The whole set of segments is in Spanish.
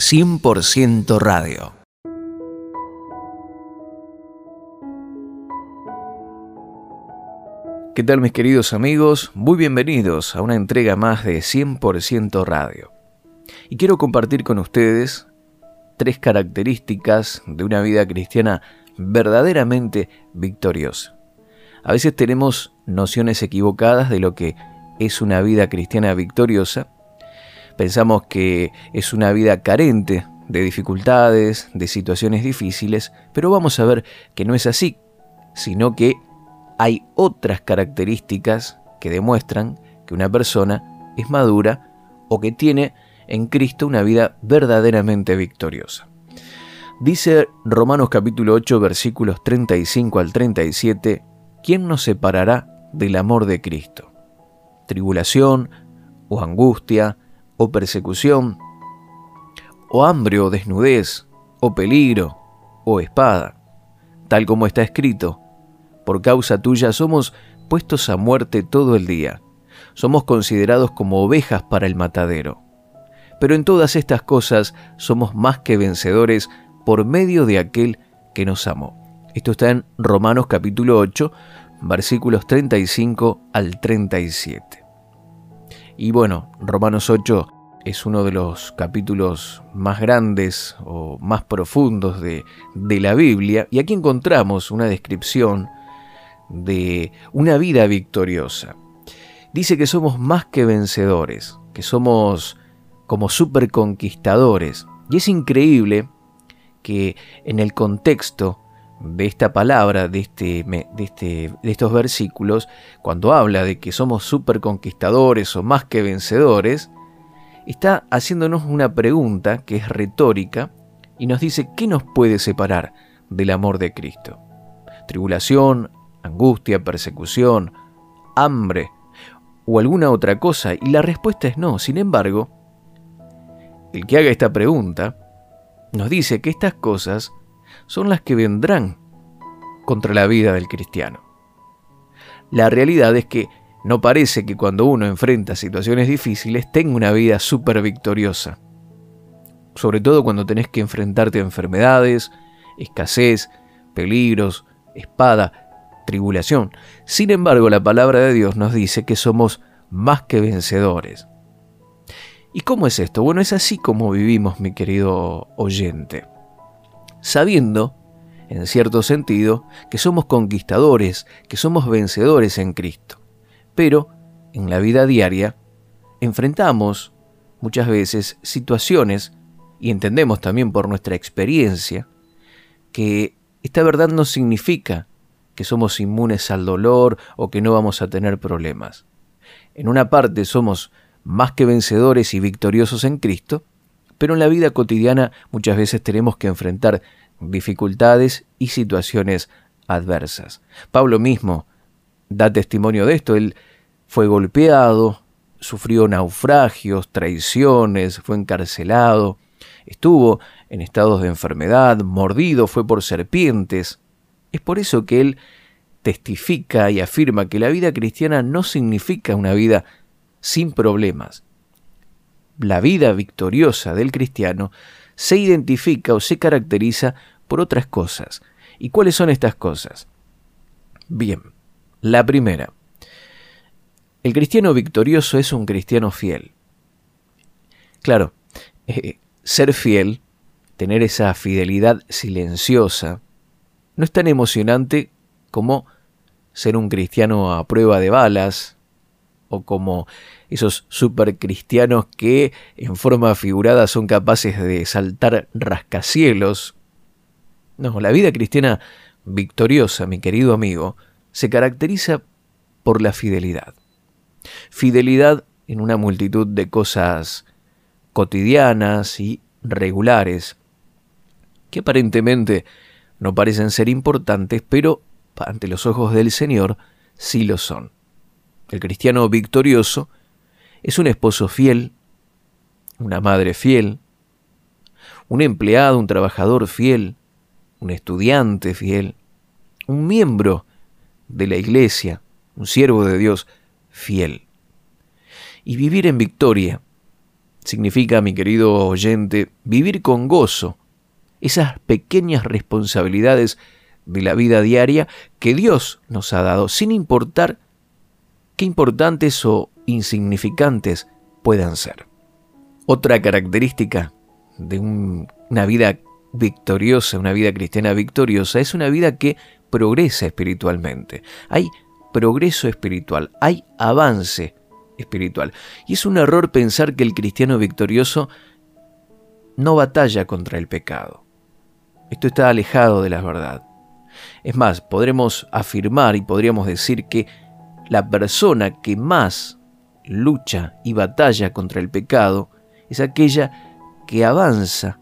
100% radio. ¿Qué tal mis queridos amigos? Muy bienvenidos a una entrega más de 100% radio. Y quiero compartir con ustedes tres características de una vida cristiana verdaderamente victoriosa. A veces tenemos nociones equivocadas de lo que es una vida cristiana victoriosa Pensamos que es una vida carente de dificultades, de situaciones difíciles, pero vamos a ver que no es así, sino que hay otras características que demuestran que una persona es madura o que tiene en Cristo una vida verdaderamente victoriosa. Dice Romanos capítulo 8 versículos 35 al 37, ¿quién nos separará del amor de Cristo? ¿Tribulación o angustia? O persecución, o hambre o desnudez, o peligro, o espada, tal como está escrito. Por causa tuya somos puestos a muerte todo el día, somos considerados como ovejas para el matadero. Pero en todas estas cosas somos más que vencedores por medio de aquel que nos amó. Esto está en Romanos capítulo 8, versículos 35 al 37. Y bueno, Romanos 8 es uno de los capítulos más grandes o más profundos de, de, la Biblia y aquí encontramos una descripción de una vida victoriosa. Dice que somos más que vencedores, que somos como superconquistadores. Y es increíble que en el contexto de esta palabra, de, este, de, este, de estos versículos, cuando habla de que somos superconquistadores o más que vencedores, está haciéndonos una pregunta que es retórica y nos dice, ¿qué nos puede separar del amor de Cristo? ¿Tribulación, angustia, persecución, hambre o alguna otra cosa? Y la respuesta es no. Sin embargo, el que haga esta pregunta nos dice que estas cosas son las que vendrán contra la vida del cristiano. La realidad es que no parece que cuando uno enfrenta situaciones difíciles tenga una vida súper victoriosa. Sobre todo cuando tenés que enfrentarte a enfermedades, escasez, peligros, espada, tribulación. Sin embargo, la palabra de Dios nos dice que somos más que vencedores. ¿Y cómo es esto? Bueno, es así como vivimos, mi querido oyente sabiendo, en cierto sentido, que somos conquistadores, que somos vencedores en Cristo. Pero, en la vida diaria, enfrentamos muchas veces situaciones, y entendemos también por nuestra experiencia, que esta verdad no significa que somos inmunes al dolor o que no vamos a tener problemas. En una parte somos más que vencedores y victoriosos en Cristo, pero en la vida cotidiana muchas veces tenemos que enfrentar dificultades y situaciones adversas. Pablo mismo da testimonio de esto. Él fue golpeado, sufrió naufragios, traiciones, fue encarcelado, estuvo en estados de enfermedad, mordido, fue por serpientes. Es por eso que él testifica y afirma que la vida cristiana no significa una vida sin problemas, la vida victoriosa del cristiano se identifica o se caracteriza por otras cosas. ¿Y cuáles son estas cosas? Bien, la primera. El cristiano victorioso es un cristiano fiel. Claro, eh, ser fiel, tener esa fidelidad silenciosa, no es tan emocionante como ser un cristiano a prueba de balas, o como esos supercristianos que en forma figurada son capaces de saltar rascacielos. No, la vida cristiana victoriosa, mi querido amigo, se caracteriza por la fidelidad. Fidelidad en una multitud de cosas cotidianas y regulares, que aparentemente no parecen ser importantes, pero ante los ojos del Señor sí lo son. El cristiano victorioso es un esposo fiel, una madre fiel, un empleado, un trabajador fiel, un estudiante fiel, un miembro de la iglesia, un siervo de Dios fiel. Y vivir en victoria Significa, mi querido oyente, vivir con gozo esas pequeñas responsabilidades de la vida diaria que Dios nos ha dado, sin importar qué importantes o insignificantes puedan ser. Otra característica de una vida victoriosa, una vida cristiana victoriosa, es una vida que progresa espiritualmente. Hay progreso espiritual, hay avance espiritual. Y es un error pensar que el cristiano victorioso no batalla contra el pecado. Esto está alejado de la verdad. Es más, podremos afirmar y podríamos decir que la persona que más lucha y batalla contra el pecado es aquella que avanza,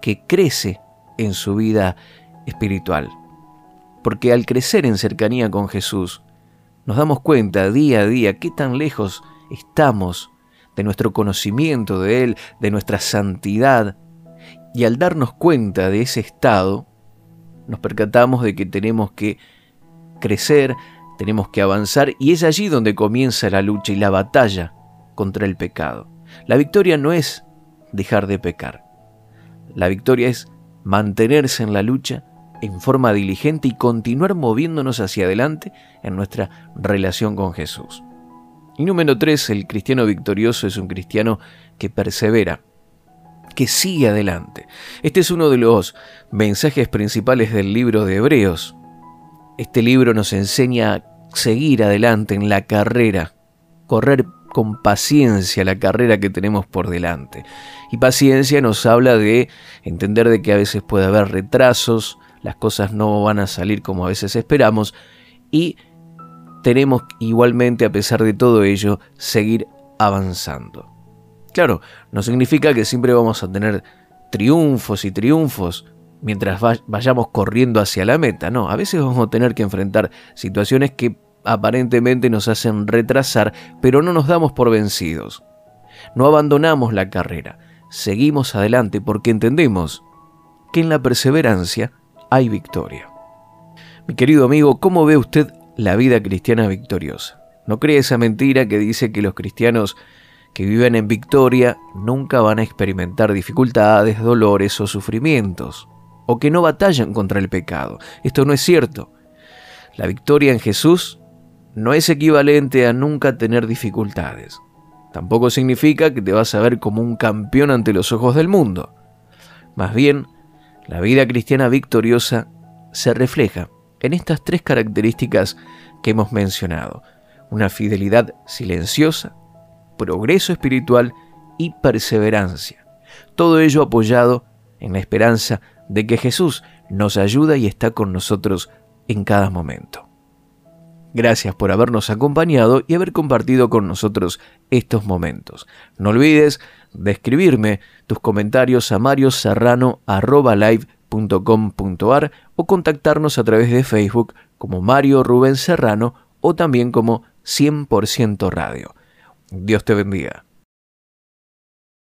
que crece en su vida espiritual. Porque al crecer en cercanía con Jesús, nos damos cuenta día a día qué tan lejos estamos de nuestro conocimiento de Él, de nuestra santidad. Y al darnos cuenta de ese estado, nos percatamos de que tenemos que crecer, tenemos que avanzar y es allí donde comienza la lucha y la batalla contra el pecado. La victoria no es dejar de pecar. La victoria es mantenerse en la lucha en forma diligente y continuar moviéndonos hacia adelante en nuestra relación con Jesús. Y número tres, el cristiano victorioso es un cristiano que persevera, que sigue adelante. Este es uno de los mensajes principales del libro de Hebreos. Este libro nos enseña a seguir adelante en la carrera, correr con paciencia la carrera que tenemos por delante. Y paciencia nos habla de entender de que a veces puede haber retrasos, las cosas no van a salir como a veces esperamos y tenemos igualmente, a pesar de todo ello, seguir avanzando. Claro, no significa que siempre vamos a tener triunfos y triunfos mientras vayamos corriendo hacia la meta, no, a veces vamos a tener que enfrentar situaciones que aparentemente nos hacen retrasar, pero no nos damos por vencidos. No abandonamos la carrera, seguimos adelante porque entendemos que en la perseverancia hay victoria. Mi querido amigo, ¿cómo ve usted la vida cristiana victoriosa? No cree esa mentira que dice que los cristianos que viven en victoria nunca van a experimentar dificultades, dolores o sufrimientos, o que no batallan contra el pecado. Esto no es cierto. La victoria en Jesús no es equivalente a nunca tener dificultades. Tampoco significa que te vas a ver como un campeón ante los ojos del mundo. Más bien, la vida cristiana victoriosa se refleja en estas tres características que hemos mencionado. Una fidelidad silenciosa, progreso espiritual y perseverancia. Todo ello apoyado en la esperanza de que Jesús nos ayuda y está con nosotros en cada momento. Gracias por habernos acompañado y haber compartido con nosotros estos momentos. No olvides de escribirme tus comentarios a marioserrano.live.com.ar o contactarnos a través de Facebook como Mario Rubén Serrano o también como 100% Radio. Dios te bendiga.